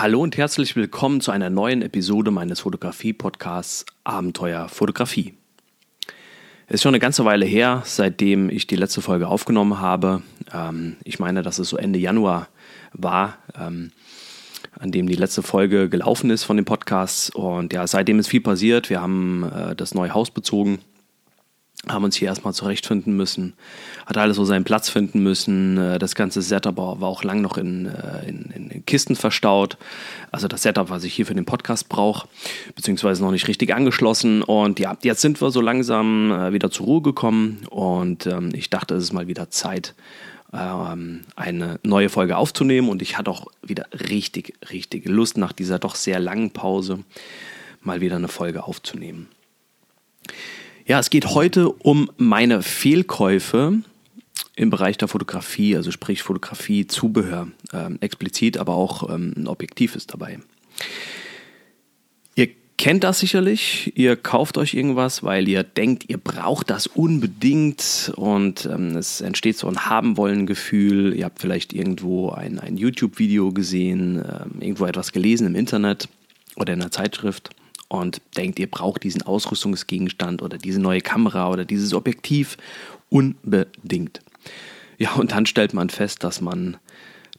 Hallo und herzlich willkommen zu einer neuen Episode meines Fotografie-Podcasts Abenteuer Fotografie. Es ist schon eine ganze Weile her, seitdem ich die letzte Folge aufgenommen habe. Ähm, ich meine, dass es so Ende Januar war, ähm, an dem die letzte Folge gelaufen ist von dem Podcast. Und ja, seitdem ist viel passiert. Wir haben äh, das neue Haus bezogen haben uns hier erstmal zurechtfinden müssen, hat alles so seinen Platz finden müssen. Äh, das ganze Setup war auch lang noch in, äh, in, in Kisten verstaut. Also das Setup, was ich hier für den Podcast brauche, beziehungsweise noch nicht richtig angeschlossen. Und ja, jetzt sind wir so langsam äh, wieder zur Ruhe gekommen und ähm, ich dachte, es ist mal wieder Zeit, ähm, eine neue Folge aufzunehmen. Und ich hatte auch wieder richtig, richtig Lust nach dieser doch sehr langen Pause mal wieder eine Folge aufzunehmen. Ja, es geht heute um meine Fehlkäufe im Bereich der Fotografie, also sprich Fotografie, Zubehör, ähm, explizit, aber auch ähm, ein Objektiv ist dabei. Ihr kennt das sicherlich, ihr kauft euch irgendwas, weil ihr denkt, ihr braucht das unbedingt und ähm, es entsteht so ein Haben-Wollen-Gefühl. Ihr habt vielleicht irgendwo ein, ein YouTube-Video gesehen, ähm, irgendwo etwas gelesen im Internet oder in einer Zeitschrift und denkt, ihr braucht diesen Ausrüstungsgegenstand oder diese neue Kamera oder dieses Objektiv unbedingt. Ja, und dann stellt man fest, dass man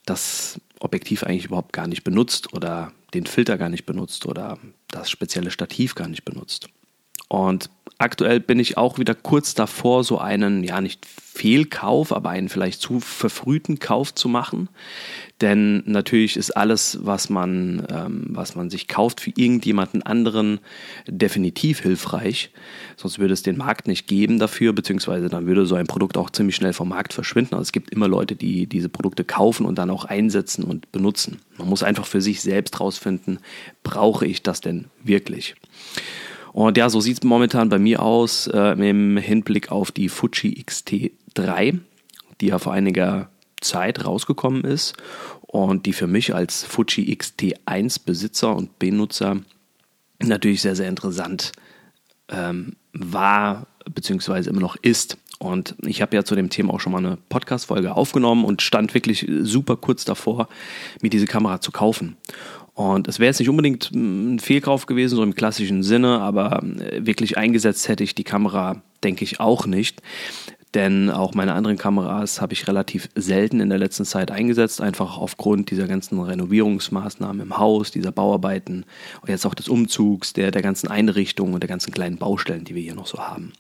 das Objektiv eigentlich überhaupt gar nicht benutzt oder den Filter gar nicht benutzt oder das spezielle Stativ gar nicht benutzt. Und aktuell bin ich auch wieder kurz davor, so einen, ja, nicht Fehlkauf, aber einen vielleicht zu verfrühten Kauf zu machen. Denn natürlich ist alles, was man, ähm, was man sich kauft für irgendjemanden anderen, definitiv hilfreich. Sonst würde es den Markt nicht geben dafür, beziehungsweise dann würde so ein Produkt auch ziemlich schnell vom Markt verschwinden. Also es gibt immer Leute, die diese Produkte kaufen und dann auch einsetzen und benutzen. Man muss einfach für sich selbst rausfinden, brauche ich das denn wirklich? Und ja, so sieht es momentan bei mir aus äh, im Hinblick auf die Fuji X-T3, die ja vor einiger Zeit rausgekommen ist und die für mich als Fuji X-T1 Besitzer und Benutzer natürlich sehr, sehr interessant ähm, war, beziehungsweise immer noch ist. Und ich habe ja zu dem Thema auch schon mal eine Podcast-Folge aufgenommen und stand wirklich super kurz davor, mir diese Kamera zu kaufen. Und es wäre jetzt nicht unbedingt ein Fehlkauf gewesen, so im klassischen Sinne, aber äh, wirklich eingesetzt hätte ich die Kamera, denke ich, auch nicht. Denn auch meine anderen Kameras habe ich relativ selten in der letzten Zeit eingesetzt, einfach aufgrund dieser ganzen Renovierungsmaßnahmen im Haus, dieser Bauarbeiten und jetzt auch des Umzugs, der, der ganzen Einrichtungen und der ganzen kleinen Baustellen, die wir hier noch so haben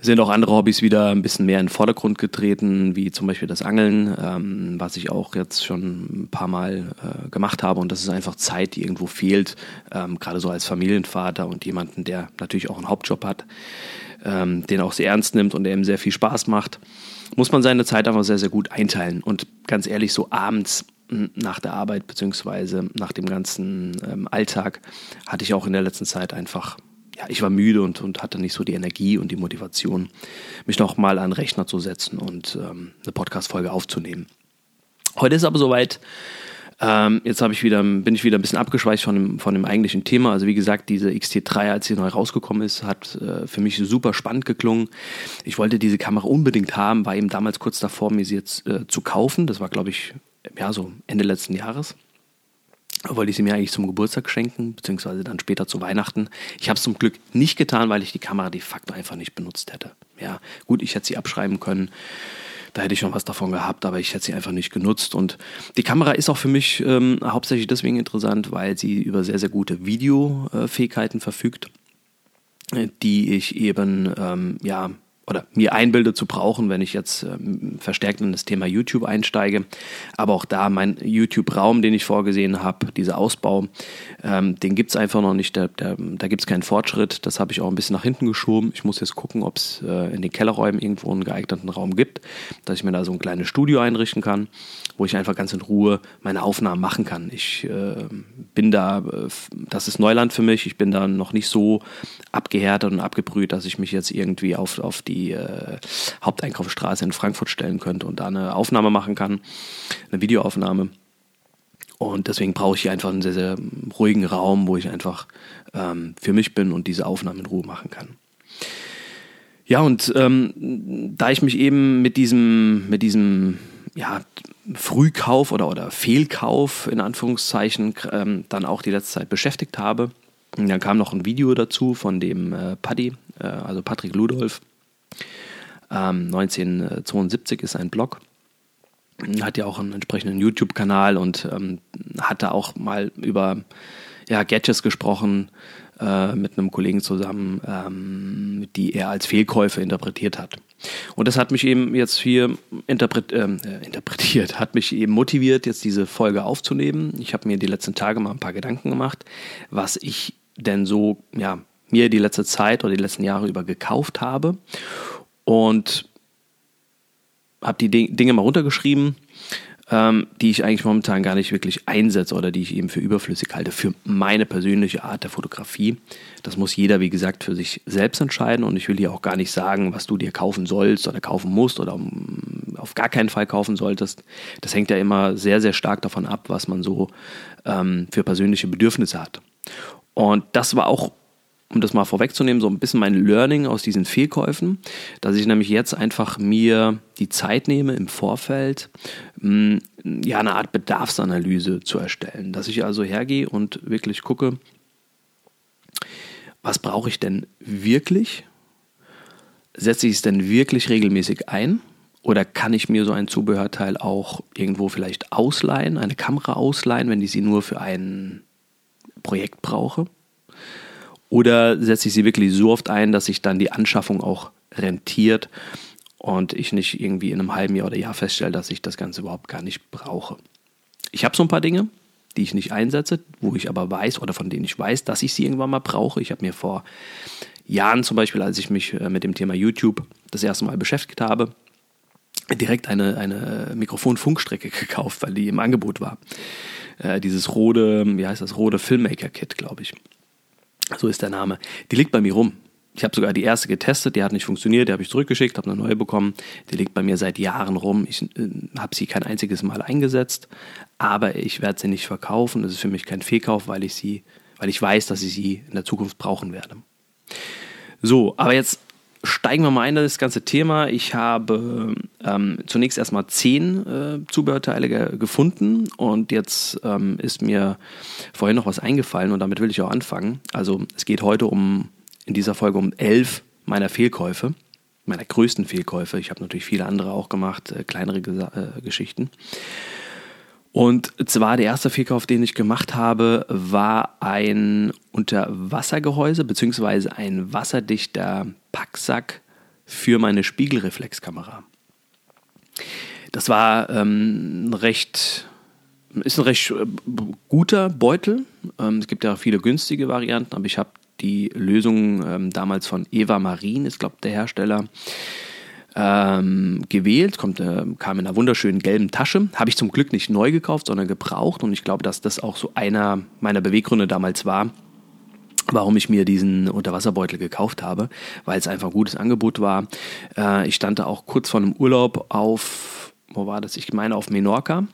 sind auch andere Hobbys wieder ein bisschen mehr in den Vordergrund getreten, wie zum Beispiel das Angeln, ähm, was ich auch jetzt schon ein paar Mal äh, gemacht habe. Und das ist einfach Zeit, die irgendwo fehlt, ähm, gerade so als Familienvater und jemanden, der natürlich auch einen Hauptjob hat, ähm, den auch sehr ernst nimmt und der ihm sehr viel Spaß macht, muss man seine Zeit einfach sehr, sehr gut einteilen. Und ganz ehrlich, so abends nach der Arbeit beziehungsweise nach dem ganzen ähm, Alltag hatte ich auch in der letzten Zeit einfach ja, ich war müde und, und hatte nicht so die Energie und die Motivation, mich noch mal an den Rechner zu setzen und ähm, eine Podcast-Folge aufzunehmen. Heute ist aber soweit. Ähm, jetzt ich wieder, bin ich wieder ein bisschen abgeschweicht von dem, von dem eigentlichen Thema. Also wie gesagt, diese XT3, als sie neu rausgekommen ist, hat äh, für mich super spannend geklungen. Ich wollte diese Kamera unbedingt haben, war eben damals kurz davor, mir sie jetzt äh, zu kaufen. Das war, glaube ich, ja, so Ende letzten Jahres wollte ich sie mir eigentlich zum Geburtstag schenken, beziehungsweise dann später zu Weihnachten. Ich habe es zum Glück nicht getan, weil ich die Kamera de facto einfach nicht benutzt hätte. Ja, gut, ich hätte sie abschreiben können. Da hätte ich schon was davon gehabt, aber ich hätte sie einfach nicht genutzt. Und die Kamera ist auch für mich ähm, hauptsächlich deswegen interessant, weil sie über sehr, sehr gute Videofähigkeiten verfügt, äh, die ich eben ähm, ja oder mir einbilde zu brauchen, wenn ich jetzt ähm, verstärkt in das Thema YouTube einsteige. Aber auch da mein YouTube-Raum, den ich vorgesehen habe, dieser Ausbau, ähm, den gibt es einfach noch nicht. Der, der, da gibt es keinen Fortschritt. Das habe ich auch ein bisschen nach hinten geschoben. Ich muss jetzt gucken, ob es äh, in den Kellerräumen irgendwo einen geeigneten Raum gibt, dass ich mir da so ein kleines Studio einrichten kann, wo ich einfach ganz in Ruhe meine Aufnahmen machen kann. Ich äh, bin da, äh, das ist Neuland für mich. Ich bin da noch nicht so abgehärtet und abgebrüht, dass ich mich jetzt irgendwie auf, auf die die äh, Haupteinkaufsstraße in Frankfurt stellen könnte und da eine Aufnahme machen kann, eine Videoaufnahme. Und deswegen brauche ich hier einfach einen sehr, sehr ruhigen Raum, wo ich einfach ähm, für mich bin und diese Aufnahme in Ruhe machen kann. Ja, und ähm, da ich mich eben mit diesem, mit diesem ja, Frühkauf oder, oder Fehlkauf in Anführungszeichen ähm, dann auch die letzte Zeit beschäftigt habe. Dann kam noch ein Video dazu von dem äh, Paddy, äh, also Patrick Ludolf. Ähm, 1972 ist ein Blog. Hat ja auch einen entsprechenden YouTube-Kanal und ähm, hat da auch mal über ja, Gadgets gesprochen äh, mit einem Kollegen zusammen, ähm, die er als Fehlkäufe interpretiert hat. Und das hat mich eben jetzt hier interpret, ähm, äh, interpretiert, hat mich eben motiviert, jetzt diese Folge aufzunehmen. Ich habe mir die letzten Tage mal ein paar Gedanken gemacht, was ich denn so, ja, mir die letzte Zeit oder die letzten Jahre über gekauft habe. Und habe die Dinge mal runtergeschrieben ähm, die ich eigentlich momentan gar nicht wirklich einsetze oder die ich eben für überflüssig halte, für meine persönliche Art der Fotografie. Das muss jeder, wie gesagt, für sich selbst entscheiden und ich will hier auch gar nicht sagen, was du dir kaufen sollst oder kaufen musst oder auf gar keinen Fall kaufen solltest. Das hängt ja immer sehr, sehr stark davon ab, was man so ähm, für persönliche Bedürfnisse hat. Und das war auch um das mal vorwegzunehmen, so ein bisschen mein Learning aus diesen Fehlkäufen, dass ich nämlich jetzt einfach mir die Zeit nehme im Vorfeld, hm, ja, eine Art Bedarfsanalyse zu erstellen. Dass ich also hergehe und wirklich gucke, was brauche ich denn wirklich? Setze ich es denn wirklich regelmäßig ein? Oder kann ich mir so ein Zubehörteil auch irgendwo vielleicht ausleihen, eine Kamera ausleihen, wenn ich sie nur für ein Projekt brauche? Oder setze ich sie wirklich so oft ein, dass sich dann die Anschaffung auch rentiert und ich nicht irgendwie in einem halben Jahr oder Jahr feststelle, dass ich das Ganze überhaupt gar nicht brauche. Ich habe so ein paar Dinge, die ich nicht einsetze, wo ich aber weiß oder von denen ich weiß, dass ich sie irgendwann mal brauche. Ich habe mir vor Jahren zum Beispiel, als ich mich äh, mit dem Thema YouTube das erste Mal beschäftigt habe, direkt eine, eine Mikrofon-Funkstrecke gekauft, weil die im Angebot war. Äh, dieses Rode, wie heißt das, Rode Filmmaker-Kit, glaube ich so ist der Name, die liegt bei mir rum. Ich habe sogar die erste getestet, die hat nicht funktioniert, die habe ich zurückgeschickt, habe eine neue bekommen. Die liegt bei mir seit Jahren rum. Ich äh, habe sie kein einziges Mal eingesetzt, aber ich werde sie nicht verkaufen. Das ist für mich kein Fehlkauf, weil ich sie, weil ich weiß, dass ich sie in der Zukunft brauchen werde. So, aber jetzt steigen wir mal ein in das ganze Thema. Ich habe ähm, zunächst erstmal zehn äh, Zubehörteile ge gefunden und jetzt ähm, ist mir vorhin noch was eingefallen und damit will ich auch anfangen. Also es geht heute um, in dieser Folge um elf meiner Fehlkäufe, meiner größten Fehlkäufe. Ich habe natürlich viele andere auch gemacht, äh, kleinere äh, Geschichten. Und zwar der erste Fehlkauf, den ich gemacht habe, war ein Unterwassergehäuse bzw. ein wasserdichter Packsack für meine Spiegelreflexkamera. Das war ähm, recht, ist ein recht äh, guter Beutel. Ähm, es gibt ja viele günstige Varianten, aber ich habe die Lösung ähm, damals von Eva Marin, ist glaube der Hersteller, ähm, gewählt, kommt, äh, kam in einer wunderschönen gelben Tasche. Habe ich zum Glück nicht neu gekauft, sondern gebraucht. Und ich glaube, dass das auch so einer meiner Beweggründe damals war, warum ich mir diesen Unterwasserbeutel gekauft habe, weil es einfach ein gutes Angebot war. Äh, ich stand da auch kurz vor einem Urlaub auf, wo war das? Ich meine auf Menorca.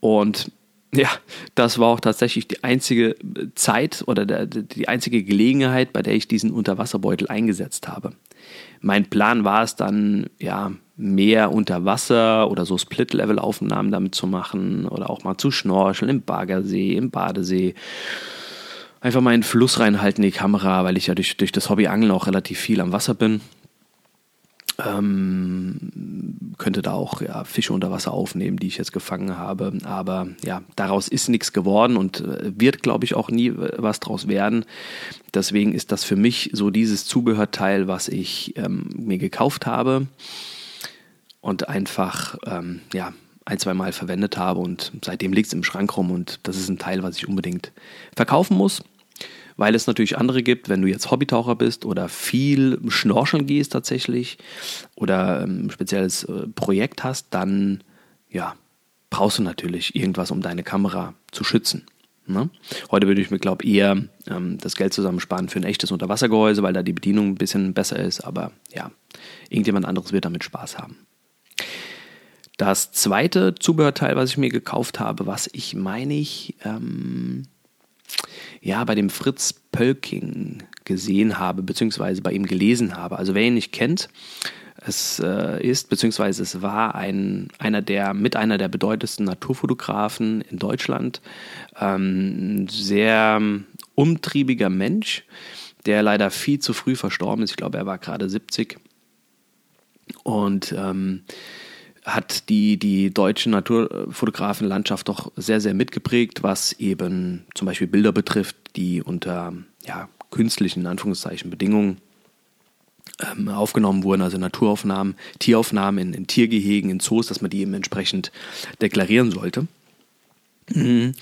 Und ja, das war auch tatsächlich die einzige Zeit oder der, die einzige Gelegenheit, bei der ich diesen Unterwasserbeutel eingesetzt habe. Mein Plan war es dann, ja, mehr unter Wasser oder so Split-Level-Aufnahmen damit zu machen oder auch mal zu schnorcheln im Baggersee, im Badesee. Einfach mal in den Fluss reinhalten, die Kamera, weil ich ja durch, durch das Hobby Angeln auch relativ viel am Wasser bin ähm, könnte da auch ja, Fische unter Wasser aufnehmen, die ich jetzt gefangen habe. Aber ja, daraus ist nichts geworden und äh, wird, glaube ich, auch nie was draus werden. Deswegen ist das für mich so dieses Zubehörteil, was ich ähm, mir gekauft habe und einfach ähm, ja, ein, zwei Mal verwendet habe und seitdem liegt es im Schrank rum und das ist ein Teil, was ich unbedingt verkaufen muss weil es natürlich andere gibt, wenn du jetzt Hobbytaucher bist oder viel schnorcheln gehst tatsächlich oder ein spezielles äh, Projekt hast, dann ja, brauchst du natürlich irgendwas, um deine Kamera zu schützen. Ne? Heute würde ich mir, glaube ich, eher ähm, das Geld zusammensparen für ein echtes Unterwassergehäuse, weil da die Bedienung ein bisschen besser ist, aber ja, irgendjemand anderes wird damit Spaß haben. Das zweite Zubehörteil, was ich mir gekauft habe, was ich meine ich, ähm, ja, bei dem Fritz Pölking gesehen habe, beziehungsweise bei ihm gelesen habe. Also wer ihn nicht kennt, Es äh, ist, beziehungsweise es war ein, einer der, mit einer der bedeutendsten Naturfotografen in Deutschland. Ähm, sehr umtriebiger Mensch, der leider viel zu früh verstorben ist. Ich glaube, er war gerade 70. Und ähm, hat die, die deutsche Naturfotografenlandschaft doch sehr, sehr mitgeprägt, was eben zum Beispiel Bilder betrifft, die unter ja, künstlichen, in Anführungszeichen, Bedingungen ähm, aufgenommen wurden, also Naturaufnahmen, Tieraufnahmen in, in, Tiergehegen, in Zoos, dass man die eben entsprechend deklarieren sollte. Mhm.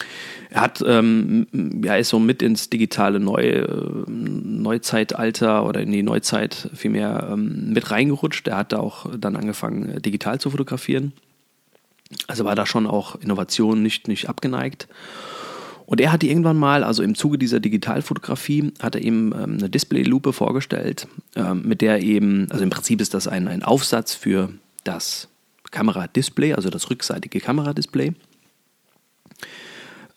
Er hat, ähm, ja, ist so mit ins digitale Neu, äh, Neuzeitalter oder in die Neuzeit vielmehr ähm, mit reingerutscht. Er hat da auch dann angefangen, äh, digital zu fotografieren. Also war da schon auch Innovation nicht, nicht abgeneigt. Und er hatte irgendwann mal, also im Zuge dieser Digitalfotografie, hat er eben ähm, eine Displaylupe vorgestellt, ähm, mit der eben, also im Prinzip ist das ein, ein Aufsatz für das Kameradisplay, also das rückseitige Kameradisplay.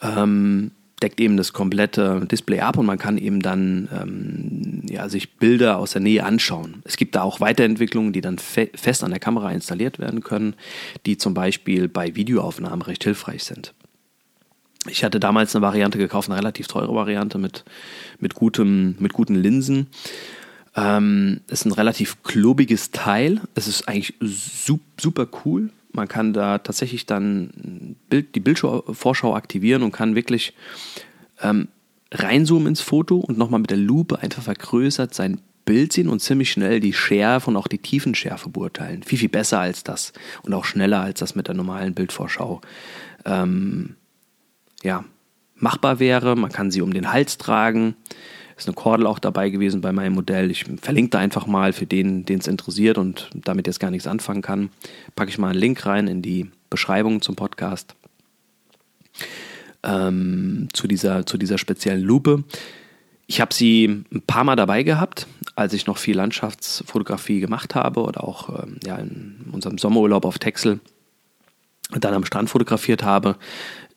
Ähm, deckt eben das komplette Display ab und man kann eben dann ähm, ja, sich Bilder aus der Nähe anschauen. Es gibt da auch Weiterentwicklungen, die dann fe fest an der Kamera installiert werden können, die zum Beispiel bei Videoaufnahmen recht hilfreich sind. Ich hatte damals eine Variante gekauft, eine relativ teure Variante mit, mit, gutem, mit guten Linsen. Ähm, ist ein relativ klobiges Teil. Es ist eigentlich super cool. Man kann da tatsächlich dann Bild, die Bildvorschau aktivieren und kann wirklich ähm, reinzoomen ins Foto und nochmal mit der Lupe einfach vergrößert sein Bild sehen und ziemlich schnell die Schärfe und auch die Tiefenschärfe beurteilen. Viel, viel besser als das und auch schneller als das mit der normalen Bildvorschau. Ähm, ja, machbar wäre. Man kann sie um den Hals tragen. Ist eine Kordel auch dabei gewesen bei meinem Modell. Ich verlinke da einfach mal für den, den es interessiert und damit jetzt gar nichts anfangen kann. Packe ich mal einen Link rein in die Beschreibung zum Podcast. Ähm, zu, dieser, zu dieser speziellen Lupe. Ich habe sie ein paar Mal dabei gehabt, als ich noch viel Landschaftsfotografie gemacht habe oder auch ähm, ja, in unserem Sommerurlaub auf Texel dann am Strand fotografiert habe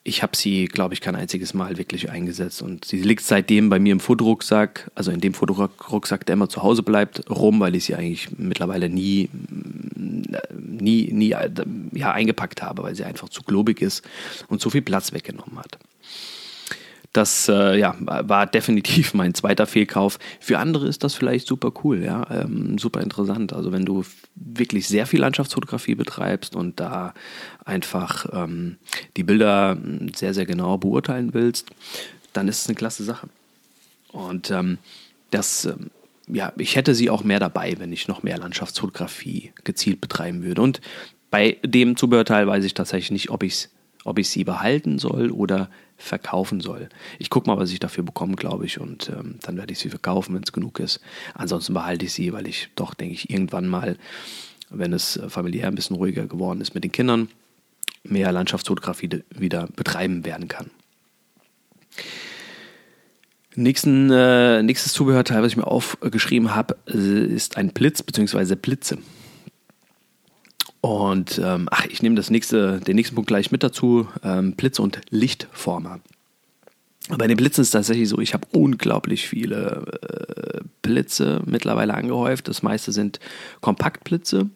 ich habe sie, glaube ich, kein einziges Mal wirklich eingesetzt. Und sie liegt seitdem bei mir im Fotorucksack, also in dem Fotorucksack, der immer zu Hause bleibt, rum, weil ich sie eigentlich mittlerweile nie, nie, nie ja, eingepackt habe, weil sie einfach zu globig ist und zu viel Platz weggenommen hat. Das äh, ja, war definitiv mein zweiter Fehlkauf. Für andere ist das vielleicht super cool, ja, ähm, super interessant. Also wenn du wirklich sehr viel Landschaftsfotografie betreibst und da einfach ähm, die Bilder sehr, sehr genau beurteilen willst, dann ist es eine klasse Sache. Und ähm, das, ähm, ja, ich hätte sie auch mehr dabei, wenn ich noch mehr Landschaftsfotografie gezielt betreiben würde. Und bei dem Zubehörteil weiß ich tatsächlich nicht, ob ich es ob ich sie behalten soll oder verkaufen soll. Ich gucke mal, was ich dafür bekomme, glaube ich, und ähm, dann werde ich sie verkaufen, wenn es genug ist. Ansonsten behalte ich sie, weil ich doch, denke ich, irgendwann mal, wenn es äh, familiär ein bisschen ruhiger geworden ist mit den Kindern, mehr Landschaftsfotografie wieder betreiben werden kann. Nächsten, äh, nächstes Zubehörteil, was ich mir aufgeschrieben habe, äh, ist ein Blitz bzw. Blitze. Und ähm, ach, ich nehme das nächste, den nächsten Punkt gleich mit dazu: ähm, Blitze und Lichtformer. Bei den Blitzen ist es tatsächlich so, ich habe unglaublich viele äh, Blitze mittlerweile angehäuft. Das meiste sind Kompaktblitze,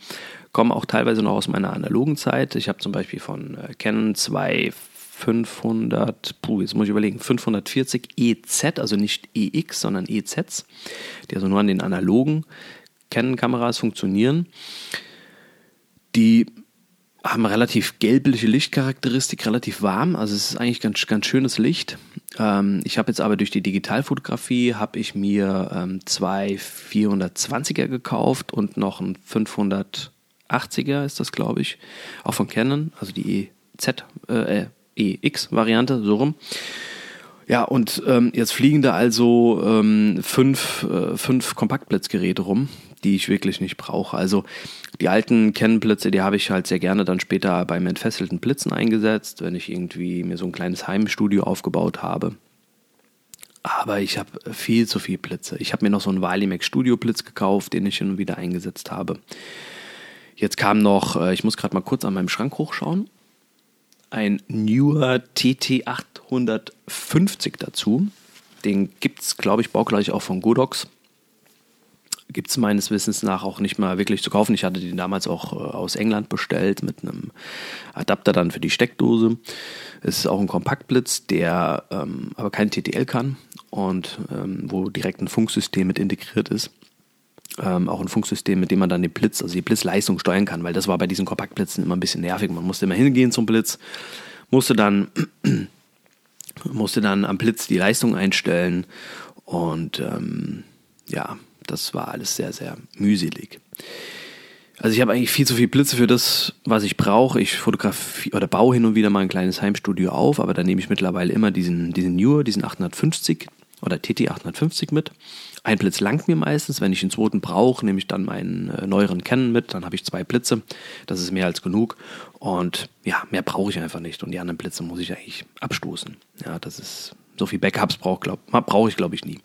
kommen auch teilweise noch aus meiner analogen Zeit. Ich habe zum Beispiel von äh, Canon 2 500, puh, jetzt muss ich überlegen, 540 EZ, also nicht EX, sondern EZs, die also nur an den analogen Canon-Kameras funktionieren. Die haben relativ gelbliche Lichtcharakteristik, relativ warm. Also es ist eigentlich ganz, ganz schönes Licht. Ähm, ich habe jetzt aber durch die Digitalfotografie habe ich mir ähm, zwei 420er gekauft und noch ein 580er ist das, glaube ich, auch von Canon, also die EZ, äh, EX-Variante, so rum. Ja, und ähm, jetzt fliegen da also ähm, fünf, äh, fünf Kompaktblitzgeräte rum, die ich wirklich nicht brauche. Also die alten Kennenblitze, die habe ich halt sehr gerne dann später beim entfesselten Blitzen eingesetzt, wenn ich irgendwie mir so ein kleines Heimstudio aufgebaut habe. Aber ich habe viel zu viel Blitze. Ich habe mir noch so einen Valimax Studio Blitz gekauft, den ich hin und wieder eingesetzt habe. Jetzt kam noch, äh, ich muss gerade mal kurz an meinem Schrank hochschauen ein Newer TT850 dazu. Den gibt es, glaube ich, baugleich auch von Godox. Gibt es meines Wissens nach auch nicht mal wirklich zu kaufen. Ich hatte den damals auch äh, aus England bestellt mit einem Adapter dann für die Steckdose. Es ist auch ein Kompaktblitz, der ähm, aber kein TTL kann und ähm, wo direkt ein Funksystem mit integriert ist. Ähm, auch ein Funksystem, mit dem man dann den Blitz, also die Blitzleistung steuern kann, weil das war bei diesen Kompaktblitzen immer ein bisschen nervig. Man musste immer hingehen zum Blitz, musste dann, musste dann am Blitz die Leistung einstellen und ähm, ja, das war alles sehr, sehr mühselig. Also ich habe eigentlich viel zu viele Blitze für das, was ich brauche. Ich fotografiere oder baue hin und wieder mal ein kleines Heimstudio auf, aber da nehme ich mittlerweile immer diesen, diesen Newer, diesen 850 oder TT 850 mit. Ein Blitz langt mir meistens. Wenn ich den zweiten brauche, nehme ich dann meinen äh, neueren Canon mit. Dann habe ich zwei Blitze. Das ist mehr als genug. Und ja, mehr brauche ich einfach nicht. Und die anderen Blitze muss ich eigentlich abstoßen. Ja, das ist so viel Backups brauche glaub, brauch ich, glaube ich, nie.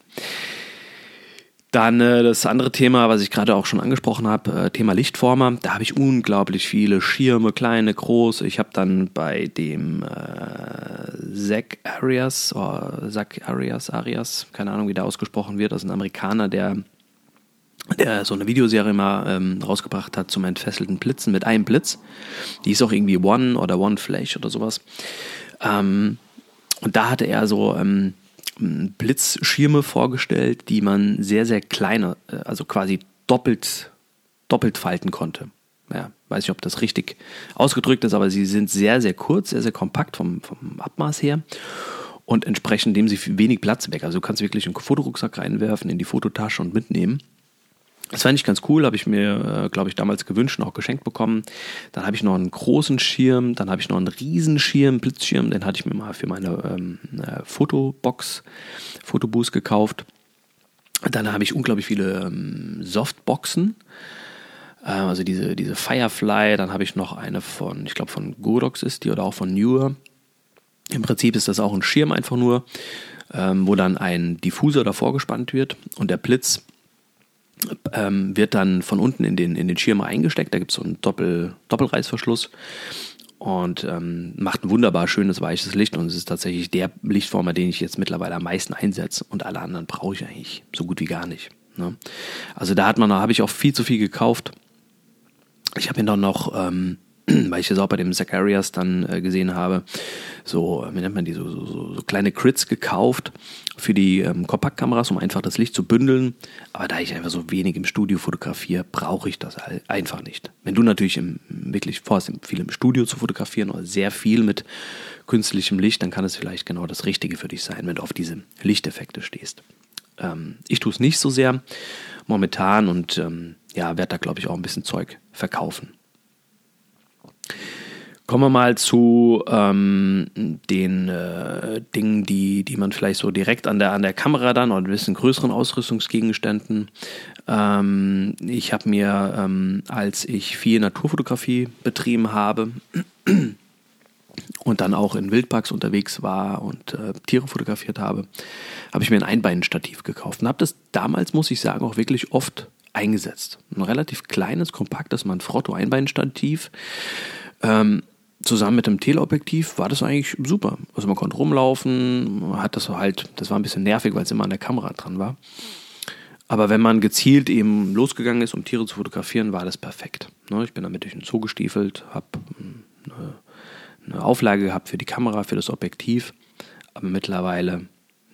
Dann äh, das andere Thema, was ich gerade auch schon angesprochen habe, äh, Thema Lichtformer. Da habe ich unglaublich viele Schirme, kleine, große. Ich habe dann bei dem äh, Zach Arias, oh, Zach Arias, Arias, keine Ahnung, wie der ausgesprochen wird, das ist ein Amerikaner, der der so eine Videoserie mal ähm, rausgebracht hat zum entfesselten Blitzen mit einem Blitz. Die ist auch irgendwie One oder One Flash oder sowas. Ähm, und da hatte er so ähm, Blitzschirme vorgestellt, die man sehr, sehr kleine, äh, also quasi doppelt, doppelt falten konnte. Ja, weiß ich, ob das richtig ausgedrückt ist, aber sie sind sehr, sehr kurz, sehr, sehr kompakt vom, vom Abmaß her und entsprechend nehmen sie wenig Platz weg. Also du kannst wirklich einen Fotorucksack reinwerfen, in die Fototasche und mitnehmen. Das fand ich ganz cool, habe ich mir, äh, glaube ich, damals gewünscht und auch geschenkt bekommen. Dann habe ich noch einen großen Schirm, dann habe ich noch einen Riesenschirm, Blitzschirm, den hatte ich mir mal für meine ähm, äh, Fotobox, Fotoboost gekauft. Dann habe ich unglaublich viele ähm, Softboxen, äh, also diese, diese Firefly. Dann habe ich noch eine von, ich glaube von Godox ist die oder auch von Newer. Im Prinzip ist das auch ein Schirm einfach nur, ähm, wo dann ein Diffusor davor gespannt wird und der Blitz ähm, wird dann von unten in den, in den Schirm eingesteckt. Da gibt es so einen Doppel, Doppelreißverschluss und ähm, macht ein wunderbar schönes weiches Licht und es ist tatsächlich der Lichtformer, den ich jetzt mittlerweile am meisten einsetze und alle anderen brauche ich eigentlich so gut wie gar nicht. Ne? Also da hat man, habe ich auch viel zu viel gekauft. Ich habe ihn dann noch ähm, weil ich das auch bei dem Zacharias dann äh, gesehen habe, so, wie nennt man die, so, so, so kleine Crits gekauft für die ähm, Kompaktkameras, um einfach das Licht zu bündeln. Aber da ich einfach so wenig im Studio fotografiere, brauche ich das einfach nicht. Wenn du natürlich im, wirklich vorhast, viel im Studio zu fotografieren oder sehr viel mit künstlichem Licht, dann kann es vielleicht genau das Richtige für dich sein, wenn du auf diese Lichteffekte stehst. Ähm, ich tue es nicht so sehr momentan und ähm, ja, werde da glaube ich auch ein bisschen Zeug verkaufen. Kommen wir mal zu ähm, den äh, Dingen, die, die man vielleicht so direkt an der, an der Kamera dann oder ein bisschen größeren Ausrüstungsgegenständen. Ähm, ich habe mir, ähm, als ich viel Naturfotografie betrieben habe und dann auch in Wildparks unterwegs war und äh, Tiere fotografiert habe, habe ich mir ein Einbeinstativ gekauft und habe das damals, muss ich sagen, auch wirklich oft eingesetzt. Ein relativ kleines, kompaktes Manfrotto-Einbeinstativ. Ähm, zusammen mit dem Teleobjektiv war das eigentlich super. Also man konnte rumlaufen, man hat das halt, das war ein bisschen nervig, weil es immer an der Kamera dran war. Aber wenn man gezielt eben losgegangen ist, um Tiere zu fotografieren, war das perfekt. Ne, ich bin damit durch den Zoo gestiefelt, habe eine Auflage gehabt für die Kamera, für das Objektiv. Aber mittlerweile,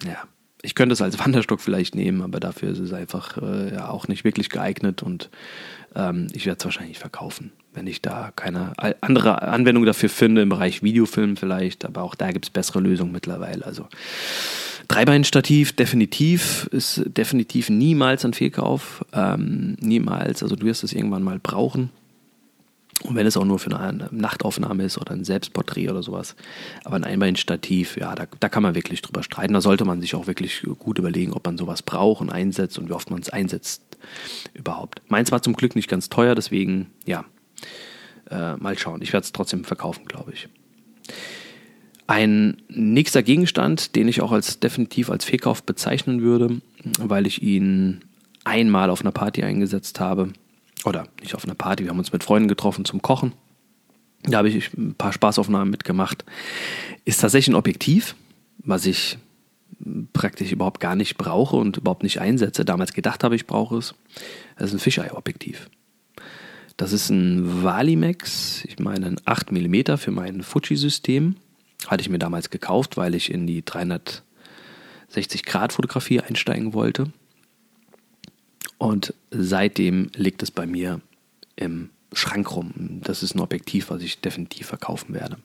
ja, ich könnte es als Wanderstock vielleicht nehmen, aber dafür ist es einfach äh, ja, auch nicht wirklich geeignet und ähm, ich werde es wahrscheinlich verkaufen, wenn ich da keine andere Anwendung dafür finde, im Bereich Videofilm vielleicht, aber auch da gibt es bessere Lösungen mittlerweile. Also Dreibeinstativ definitiv ist definitiv niemals ein Fehlkauf, ähm, niemals. Also du wirst es irgendwann mal brauchen. Und wenn es auch nur für eine Nachtaufnahme ist oder ein Selbstporträt oder sowas. Aber ein Einbeinstativ, ja, da, da kann man wirklich drüber streiten. Da sollte man sich auch wirklich gut überlegen, ob man sowas braucht und einsetzt und wie oft man es einsetzt überhaupt. Meins war zum Glück nicht ganz teuer, deswegen, ja, äh, mal schauen. Ich werde es trotzdem verkaufen, glaube ich. Ein nächster Gegenstand, den ich auch als definitiv als Fehlkauf bezeichnen würde, weil ich ihn einmal auf einer Party eingesetzt habe, oder nicht auf einer Party, wir haben uns mit Freunden getroffen zum Kochen. Da habe ich ein paar Spaßaufnahmen mitgemacht. Ist tatsächlich ein Objektiv, was ich praktisch überhaupt gar nicht brauche und überhaupt nicht einsetze, damals gedacht habe, ich brauche es. Das ist ein Fisheye-Objektiv. Das ist ein Valimax, ich meine ein 8 mm für mein Fuji-System. Hatte ich mir damals gekauft, weil ich in die 360-Grad-Fotografie einsteigen wollte. Und seitdem liegt es bei mir im Schrank rum. Das ist ein Objektiv, was ich definitiv verkaufen werde.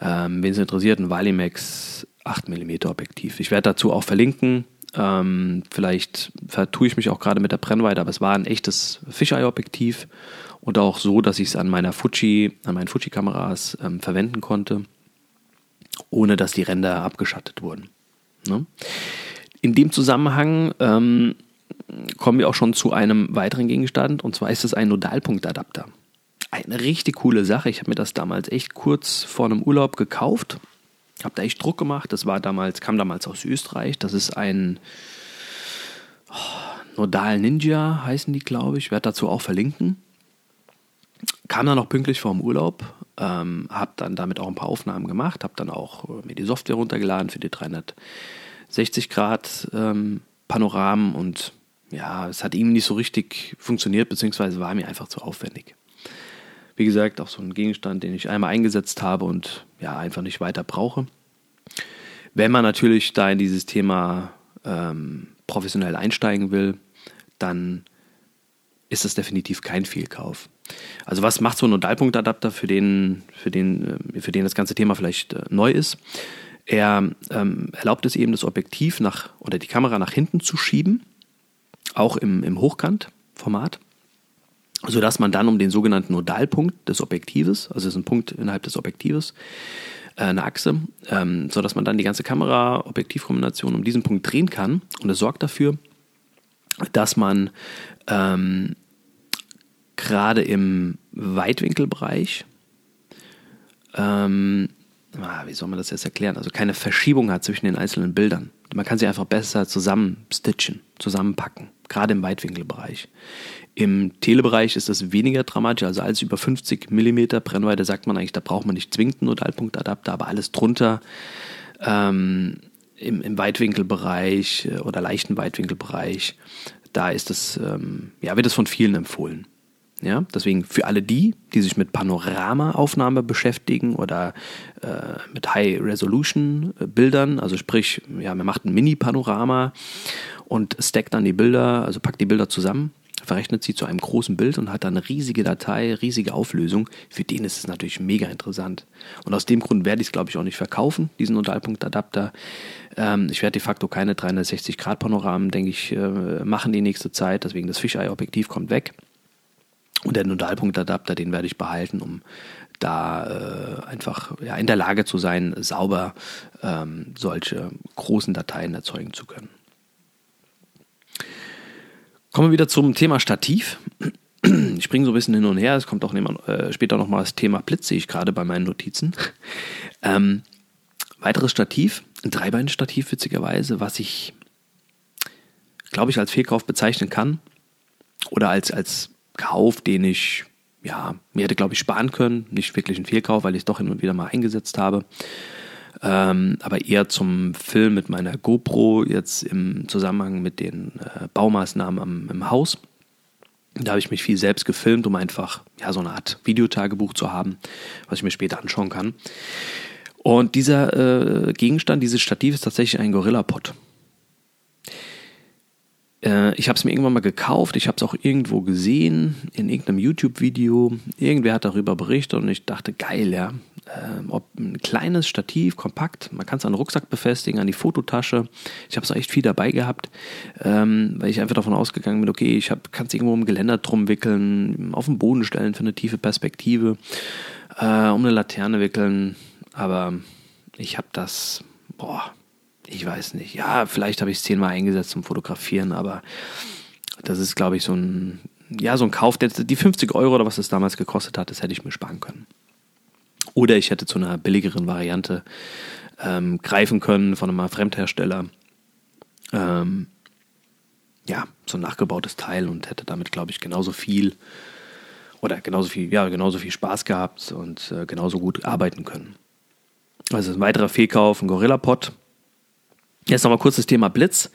Ähm, Wen es interessiert, ein Valimax 8mm Objektiv. Ich werde dazu auch verlinken. Ähm, vielleicht vertue ich mich auch gerade mit der Brennweite, aber es war ein echtes Fisheye-Objektiv und auch so, dass ich es an meiner Fuji, an meinen Fuji-Kameras ähm, verwenden konnte, ohne dass die Ränder abgeschattet wurden. Ne? In dem Zusammenhang ähm, kommen wir auch schon zu einem weiteren Gegenstand und zwar ist es ein Nodalpunktadapter. Eine richtig coole Sache. Ich habe mir das damals echt kurz vor einem Urlaub gekauft. Habe da echt Druck gemacht. Das war damals, kam damals aus Österreich. Das ist ein oh, Nodal Ninja, heißen die, glaube ich. Werde dazu auch verlinken. Kam dann noch pünktlich vor dem Urlaub. Ähm, habe dann damit auch ein paar Aufnahmen gemacht. Habe dann auch äh, mir die Software runtergeladen für die 360 Grad ähm, Panoramen und ja, es hat ihm nicht so richtig funktioniert, beziehungsweise war mir einfach zu aufwendig. Wie gesagt, auch so ein Gegenstand, den ich einmal eingesetzt habe und ja, einfach nicht weiter brauche. Wenn man natürlich da in dieses Thema ähm, professionell einsteigen will, dann ist das definitiv kein Fehlkauf. Also was macht so ein Nodalpunktadapter, für den, für den, äh, für den das ganze Thema vielleicht äh, neu ist? Er ähm, erlaubt es eben, das Objektiv nach oder die Kamera nach hinten zu schieben auch im, im Hochkantformat, sodass man dann um den sogenannten Nodalpunkt des Objektives, also es ist ein Punkt innerhalb des Objektives, äh, eine Achse, ähm, sodass man dann die ganze Kamera-Objektivkombination um diesen Punkt drehen kann. Und es sorgt dafür, dass man ähm, gerade im Weitwinkelbereich, ähm, ah, wie soll man das jetzt erklären, also keine Verschiebung hat zwischen den einzelnen Bildern. Man kann sie einfach besser zusammen stitchen, zusammenpacken gerade im Weitwinkelbereich. Im Telebereich ist das weniger dramatisch, also alles über 50 mm Brennweite sagt man eigentlich, da braucht man nicht zwingend einen Nodalpunktadapter, aber alles drunter ähm, im, im Weitwinkelbereich äh, oder leichten Weitwinkelbereich, da ist es, ähm, ja, wird es von vielen empfohlen. Ja, deswegen für alle die, die sich mit Panoramaaufnahme beschäftigen oder äh, mit High-Resolution-Bildern, also sprich, ja, man macht ein Mini-Panorama und stackt dann die Bilder, also packt die Bilder zusammen, verrechnet sie zu einem großen Bild und hat dann eine riesige Datei, riesige Auflösung. Für den ist es natürlich mega interessant. Und aus dem Grund werde ich es, glaube ich, auch nicht verkaufen, diesen Nodalpunktadapter. Ähm, ich werde de facto keine 360-Grad-Panoramen, denke ich, äh, machen die nächste Zeit. Deswegen das Fisheye-Objektiv kommt weg. Und der Nodalpunktadapter, den werde ich behalten, um da äh, einfach ja, in der Lage zu sein, sauber ähm, solche großen Dateien erzeugen zu können. Kommen wir wieder zum Thema Stativ. Ich springe so ein bisschen hin und her. Es kommt auch äh, später nochmal das Thema Blitz, sehe ich gerade bei meinen Notizen. Ähm, weiteres Stativ, ein Dreibein-Stativ witzigerweise, was ich, glaube ich, als Fehlkauf bezeichnen kann. Oder als, als Kauf, den ich, ja, mir hätte, glaube ich, sparen können. Nicht wirklich ein Fehlkauf, weil ich es doch hin und wieder mal eingesetzt habe ähm, aber eher zum Film mit meiner GoPro, jetzt im Zusammenhang mit den äh, Baumaßnahmen am, im Haus. Da habe ich mich viel selbst gefilmt, um einfach ja, so eine Art Videotagebuch zu haben, was ich mir später anschauen kann. Und dieser äh, Gegenstand, dieses Stativ ist tatsächlich ein Gorilla-Pod. Äh, ich habe es mir irgendwann mal gekauft, ich habe es auch irgendwo gesehen, in irgendeinem YouTube-Video. Irgendwer hat darüber berichtet und ich dachte, geil, ja. Äh, ob ein kleines Stativ, kompakt, man kann es an den Rucksack befestigen, an die Fototasche. Ich habe es echt viel dabei gehabt, ähm, weil ich einfach davon ausgegangen bin, okay, ich kann es irgendwo im Geländer drum wickeln, auf den Boden stellen für eine tiefe Perspektive, äh, um eine Laterne wickeln. Aber ich habe das, boah, ich weiß nicht. Ja, vielleicht habe ich es zehnmal eingesetzt zum Fotografieren, aber das ist, glaube ich, so ein, ja, so ein Kauf, der, die 50 Euro oder was es damals gekostet hat, das hätte ich mir sparen können. Oder ich hätte zu einer billigeren Variante ähm, greifen können von einem Fremdhersteller. Ähm, ja, so ein nachgebautes Teil und hätte damit, glaube ich, genauso viel oder genauso viel, ja, genauso viel Spaß gehabt und äh, genauso gut arbeiten können. Also ein weiterer Fehlkauf, ein Gorilla Pod Jetzt nochmal kurz das Thema Blitz.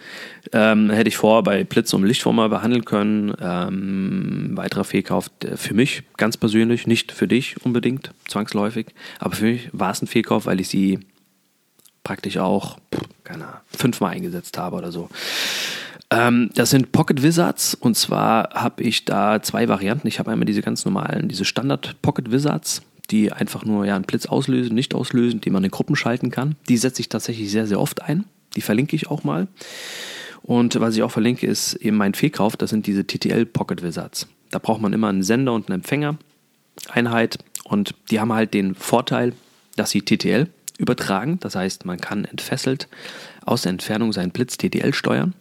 Ähm, hätte ich vorher bei Blitz um Lichtform mal behandeln können. Ähm, weiterer Fehlkauf für mich ganz persönlich, nicht für dich unbedingt, zwangsläufig. Aber für mich war es ein Fehlkauf, weil ich sie praktisch auch, keine Ahnung, fünfmal eingesetzt habe oder so. Ähm, das sind Pocket Wizards und zwar habe ich da zwei Varianten. Ich habe einmal diese ganz normalen, diese Standard Pocket Wizards die einfach nur ja, einen Blitz auslösen, nicht auslösen, die man in Gruppen schalten kann. Die setze ich tatsächlich sehr, sehr oft ein. Die verlinke ich auch mal. Und was ich auch verlinke, ist eben mein Fehlkauf. Das sind diese TTL Pocket Wizards. Da braucht man immer einen Sender und eine Empfängereinheit. Und die haben halt den Vorteil, dass sie TTL übertragen. Das heißt, man kann entfesselt aus der Entfernung seinen Blitz TTL steuern.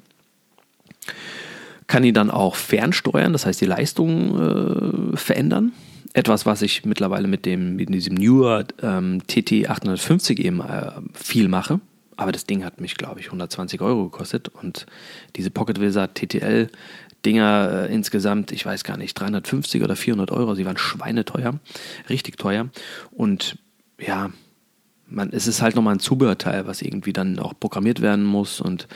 Kann ihn dann auch fernsteuern, das heißt die Leistung äh, verändern etwas, was ich mittlerweile mit, dem, mit diesem Newer ähm, TT 850 eben äh, viel mache. Aber das Ding hat mich, glaube ich, 120 Euro gekostet. Und diese Pocket Wizard TTL Dinger äh, insgesamt, ich weiß gar nicht, 350 oder 400 Euro. Sie waren schweineteuer, richtig teuer. Und ja, man, es ist halt nochmal ein Zubehörteil, was irgendwie dann auch programmiert werden muss. Und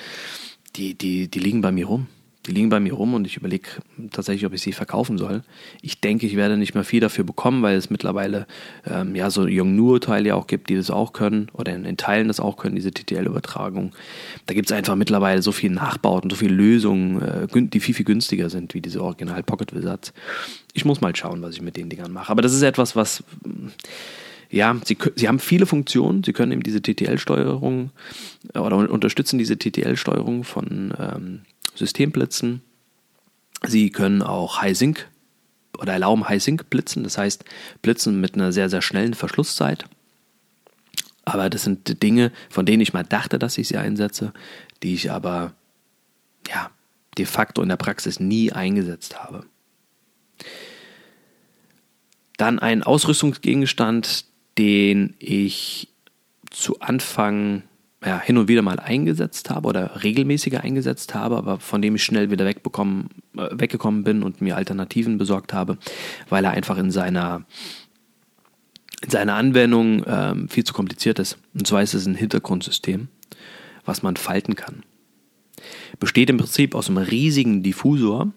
die, die, die liegen bei mir rum. Die liegen bei mir rum und ich überlege tatsächlich, ob ich sie verkaufen soll. Ich denke, ich werde nicht mehr viel dafür bekommen, weil es mittlerweile ähm, ja so Yongnuo-Teile auch gibt, die das auch können oder in, in Teilen das auch können, diese TTL-Übertragung. Da gibt es einfach mittlerweile so viele Nachbauten, so viele Lösungen, äh, die viel, viel günstiger sind, wie diese Original Pocket Wizards. Ich muss mal schauen, was ich mit den Dingern mache. Aber das ist etwas, was ja, sie, sie haben viele Funktionen. Sie können eben diese TTL-Steuerung äh, oder unterstützen diese TTL-Steuerung von ähm, Systemblitzen. Sie können auch High-Sync oder erlauben High-Sync blitzen, das heißt blitzen mit einer sehr, sehr schnellen Verschlusszeit. Aber das sind Dinge, von denen ich mal dachte, dass ich sie einsetze, die ich aber ja, de facto in der Praxis nie eingesetzt habe. Dann ein Ausrüstungsgegenstand, den ich zu Anfang ja, hin und wieder mal eingesetzt habe oder regelmäßiger eingesetzt habe, aber von dem ich schnell wieder wegbekommen, äh, weggekommen bin und mir Alternativen besorgt habe, weil er einfach in seiner, in seiner Anwendung ähm, viel zu kompliziert ist. Und zwar ist es ein Hintergrundsystem, was man falten kann. Besteht im Prinzip aus einem riesigen Diffusor,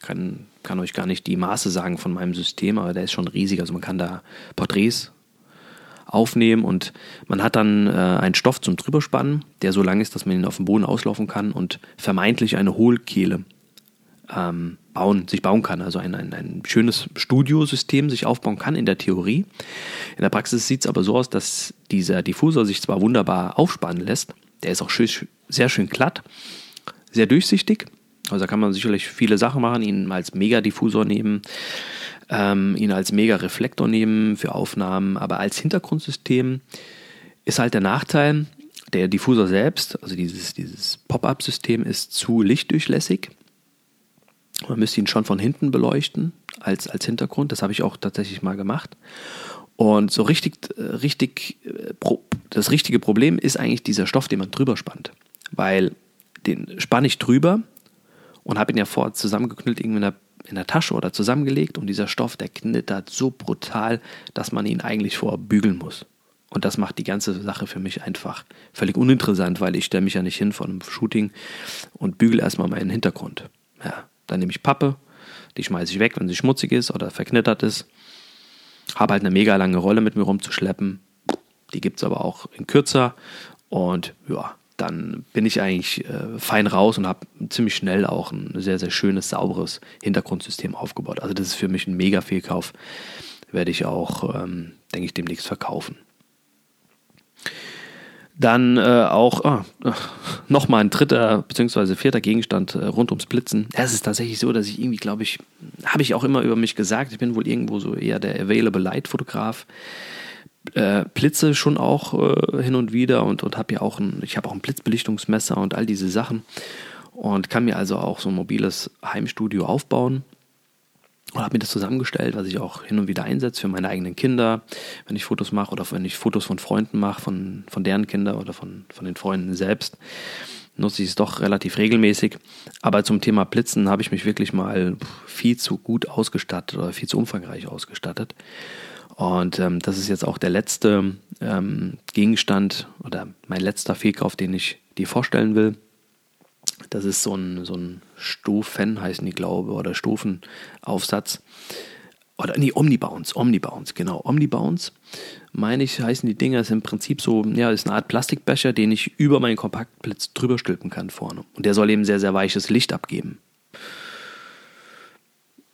kann, kann euch gar nicht die Maße sagen von meinem System, aber der ist schon riesig. Also man kann da Porträts aufnehmen und man hat dann äh, einen Stoff zum Drüberspannen, der so lang ist, dass man ihn auf dem Boden auslaufen kann und vermeintlich eine Hohlkehle ähm, bauen, sich bauen kann. Also ein, ein, ein schönes Studiosystem sich aufbauen kann in der Theorie. In der Praxis sieht es aber so aus, dass dieser Diffusor sich zwar wunderbar aufspannen lässt, der ist auch schön, sehr schön glatt, sehr durchsichtig. Also da kann man sicherlich viele Sachen machen, ihn als Megadiffusor nehmen ähm, ihn als Mega-Reflektor nehmen für Aufnahmen, aber als Hintergrundsystem ist halt der Nachteil, der Diffusor selbst, also dieses, dieses Pop-up-System ist zu lichtdurchlässig. Man müsste ihn schon von hinten beleuchten als, als Hintergrund. Das habe ich auch tatsächlich mal gemacht. Und so richtig, richtig, das richtige Problem ist eigentlich dieser Stoff, den man drüber spannt. Weil den spanne ich drüber und habe ihn ja vor zusammengeknüllt irgendwie in der in der Tasche oder zusammengelegt und dieser Stoff, der knittert so brutal, dass man ihn eigentlich vorbügeln muss. Und das macht die ganze Sache für mich einfach völlig uninteressant, weil ich stelle mich ja nicht hin vor einem Shooting und bügel erstmal meinen Hintergrund. Ja, dann nehme ich Pappe, die schmeiße ich weg, wenn sie schmutzig ist oder verknittert ist. Habe halt eine mega lange Rolle mit mir rumzuschleppen. Die gibt es aber auch in kürzer. Und ja, dann bin ich eigentlich äh, fein raus und habe ziemlich schnell auch ein sehr, sehr schönes, sauberes Hintergrundsystem aufgebaut. Also das ist für mich ein mega Fehlkauf. Werde ich auch, ähm, denke ich, demnächst verkaufen. Dann äh, auch ah, nochmal ein dritter bzw. vierter Gegenstand äh, rund ums Blitzen. Es ist tatsächlich so, dass ich irgendwie, glaube ich, habe ich auch immer über mich gesagt, ich bin wohl irgendwo so eher der Available Light Fotograf äh, blitze schon auch äh, hin und wieder und, und habe ja auch ein, ich habe auch ein Blitzbelichtungsmesser und all diese Sachen und kann mir also auch so ein mobiles Heimstudio aufbauen und habe mir das zusammengestellt, was ich auch hin und wieder einsetze für meine eigenen Kinder, wenn ich Fotos mache oder wenn ich Fotos von Freunden mache, von, von deren Kindern oder von, von den Freunden selbst, nutze ich es doch relativ regelmäßig. Aber zum Thema Blitzen habe ich mich wirklich mal viel zu gut ausgestattet oder viel zu umfangreich ausgestattet. Und ähm, das ist jetzt auch der letzte ähm, Gegenstand oder mein letzter Fehlkauf, den ich dir vorstellen will. Das ist so ein, so ein Stufen, heißen die, glaube oder Stufenaufsatz. Oder nee, Omnibounce, Omnibounce, genau, Omnibounce, meine ich, heißen die Dinger, ist im Prinzip so, ja, ist eine Art Plastikbecher, den ich über meinen Kompaktblitz drüber stülpen kann vorne. Und der soll eben sehr, sehr weiches Licht abgeben.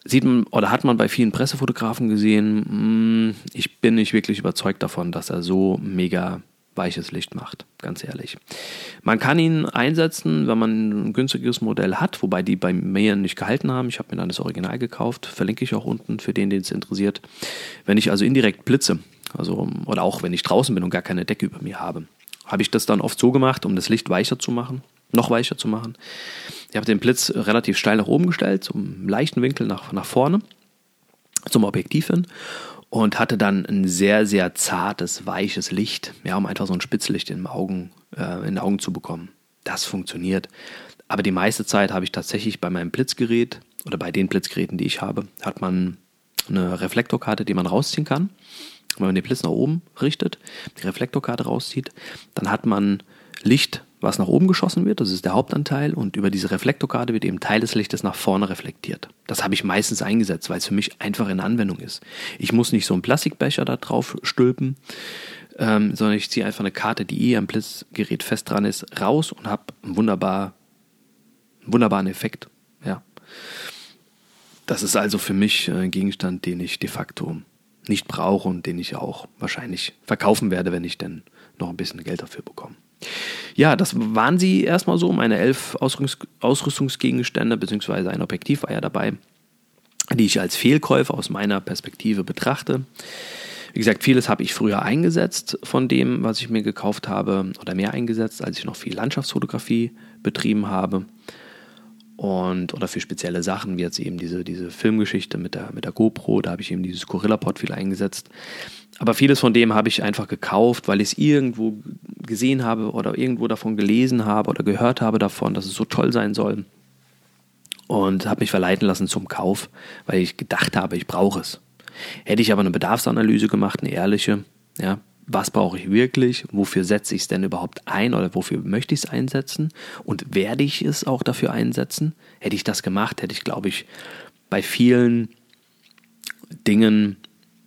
Sieht man oder hat man bei vielen Pressefotografen gesehen, hm, ich bin nicht wirklich überzeugt davon, dass er so mega weiches Licht macht, ganz ehrlich. Man kann ihn einsetzen, wenn man ein günstiges Modell hat, wobei die bei mir nicht gehalten haben. Ich habe mir dann das Original gekauft, verlinke ich auch unten für den, den es interessiert. Wenn ich also indirekt blitze, also oder auch wenn ich draußen bin und gar keine Decke über mir habe, habe ich das dann oft so gemacht, um das Licht weicher zu machen, noch weicher zu machen. Ich habe den Blitz relativ steil nach oben gestellt, zum leichten Winkel nach, nach vorne, zum Objektiv hin und hatte dann ein sehr, sehr zartes, weiches Licht, ja, um einfach so ein Spitzlicht in, Augen, äh, in den Augen zu bekommen. Das funktioniert. Aber die meiste Zeit habe ich tatsächlich bei meinem Blitzgerät oder bei den Blitzgeräten, die ich habe, hat man eine Reflektorkarte, die man rausziehen kann. Wenn man den Blitz nach oben richtet, die Reflektorkarte rauszieht, dann hat man Licht was nach oben geschossen wird, das ist der Hauptanteil, und über diese Reflektorkarte wird eben Teil des Lichtes nach vorne reflektiert. Das habe ich meistens eingesetzt, weil es für mich einfach in Anwendung ist. Ich muss nicht so einen Plastikbecher da drauf stülpen, ähm, sondern ich ziehe einfach eine Karte, die eh am Blitzgerät fest dran ist, raus und habe einen, wunderbar, einen wunderbaren Effekt. Ja. Das ist also für mich ein Gegenstand, den ich de facto nicht brauche und den ich auch wahrscheinlich verkaufen werde, wenn ich denn noch ein bisschen Geld dafür bekomme. Ja, das waren sie erstmal so. Meine elf Ausrüstungs Ausrüstungsgegenstände, beziehungsweise ein Objektiv war ja dabei, die ich als Fehlkäufe aus meiner Perspektive betrachte. Wie gesagt, vieles habe ich früher eingesetzt von dem, was ich mir gekauft habe, oder mehr eingesetzt, als ich noch viel Landschaftsfotografie betrieben habe. Und, oder für spezielle Sachen, wie jetzt eben diese, diese Filmgeschichte mit der, mit der GoPro, da habe ich eben dieses Gorilla-Pod viel eingesetzt. Aber vieles von dem habe ich einfach gekauft, weil ich es irgendwo gesehen habe oder irgendwo davon gelesen habe oder gehört habe davon, dass es so toll sein soll. Und habe mich verleiten lassen zum Kauf, weil ich gedacht habe, ich brauche es. Hätte ich aber eine Bedarfsanalyse gemacht, eine ehrliche, ja, was brauche ich wirklich, wofür setze ich es denn überhaupt ein oder wofür möchte ich es einsetzen und werde ich es auch dafür einsetzen? Hätte ich das gemacht, hätte ich, glaube ich, bei vielen Dingen,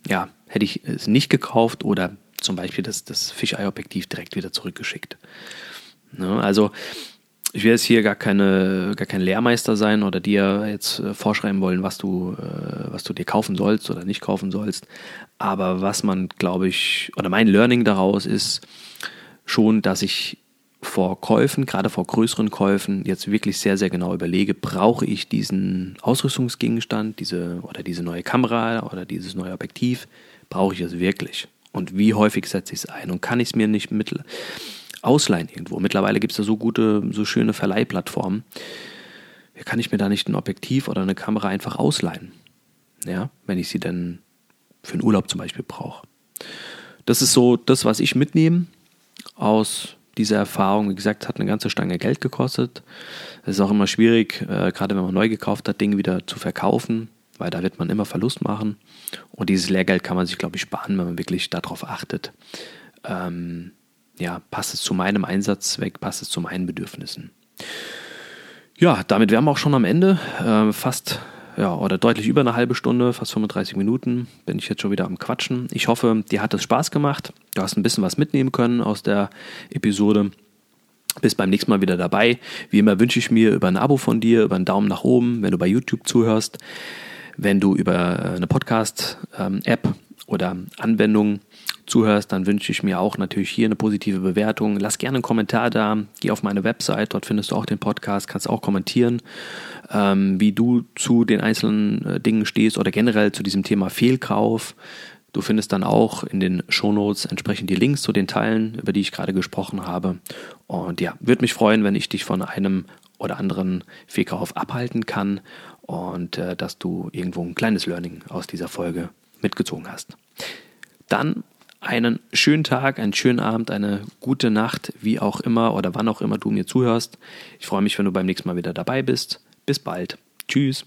ja, hätte ich es nicht gekauft oder zum Beispiel das, das Fisheye-Objektiv direkt wieder zurückgeschickt. Ne, also ich will jetzt hier gar, keine, gar kein Lehrmeister sein oder dir jetzt äh, vorschreiben wollen, was du, äh, was du dir kaufen sollst oder nicht kaufen sollst. Aber was man, glaube ich, oder mein Learning daraus ist schon, dass ich vor Käufen, gerade vor größeren Käufen, jetzt wirklich sehr, sehr genau überlege, brauche ich diesen Ausrüstungsgegenstand, diese oder diese neue Kamera oder dieses neue Objektiv, brauche ich es wirklich? Und wie häufig setze ich es ein? Und kann ich es mir nicht mit ausleihen irgendwo. Mittlerweile gibt es da so gute, so schöne Verleihplattformen. Kann ich mir da nicht ein Objektiv oder eine Kamera einfach ausleihen? Ja, wenn ich sie dann für einen Urlaub zum Beispiel brauche. Das ist so das, was ich mitnehme aus dieser Erfahrung. Wie gesagt, hat eine ganze Stange Geld gekostet. Es ist auch immer schwierig, äh, gerade wenn man neu gekauft hat, Dinge wieder zu verkaufen, weil da wird man immer Verlust machen. Und dieses Lehrgeld kann man sich, glaube ich, sparen, wenn man wirklich darauf achtet. Ähm, ja, passt es zu meinem Einsatzzweck, passt es zu meinen Bedürfnissen. Ja, damit wären wir auch schon am Ende. Äh, fast ja, oder deutlich über eine halbe Stunde, fast 35 Minuten, bin ich jetzt schon wieder am Quatschen. Ich hoffe, dir hat es Spaß gemacht. Du hast ein bisschen was mitnehmen können aus der Episode. Bist beim nächsten Mal wieder dabei. Wie immer wünsche ich mir über ein Abo von dir, über einen Daumen nach oben, wenn du bei YouTube zuhörst, wenn du über eine Podcast-App ähm, oder Anwendung zuhörst, dann wünsche ich mir auch natürlich hier eine positive Bewertung. Lass gerne einen Kommentar da. Geh auf meine Website, dort findest du auch den Podcast, kannst auch kommentieren, ähm, wie du zu den einzelnen äh, Dingen stehst oder generell zu diesem Thema Fehlkauf. Du findest dann auch in den Shownotes entsprechend die Links zu den Teilen, über die ich gerade gesprochen habe. Und ja, würde mich freuen, wenn ich dich von einem oder anderen Fehlkauf abhalten kann und äh, dass du irgendwo ein kleines Learning aus dieser Folge mitgezogen hast. Dann einen schönen Tag, einen schönen Abend, eine gute Nacht, wie auch immer oder wann auch immer du mir zuhörst. Ich freue mich, wenn du beim nächsten Mal wieder dabei bist. Bis bald. Tschüss.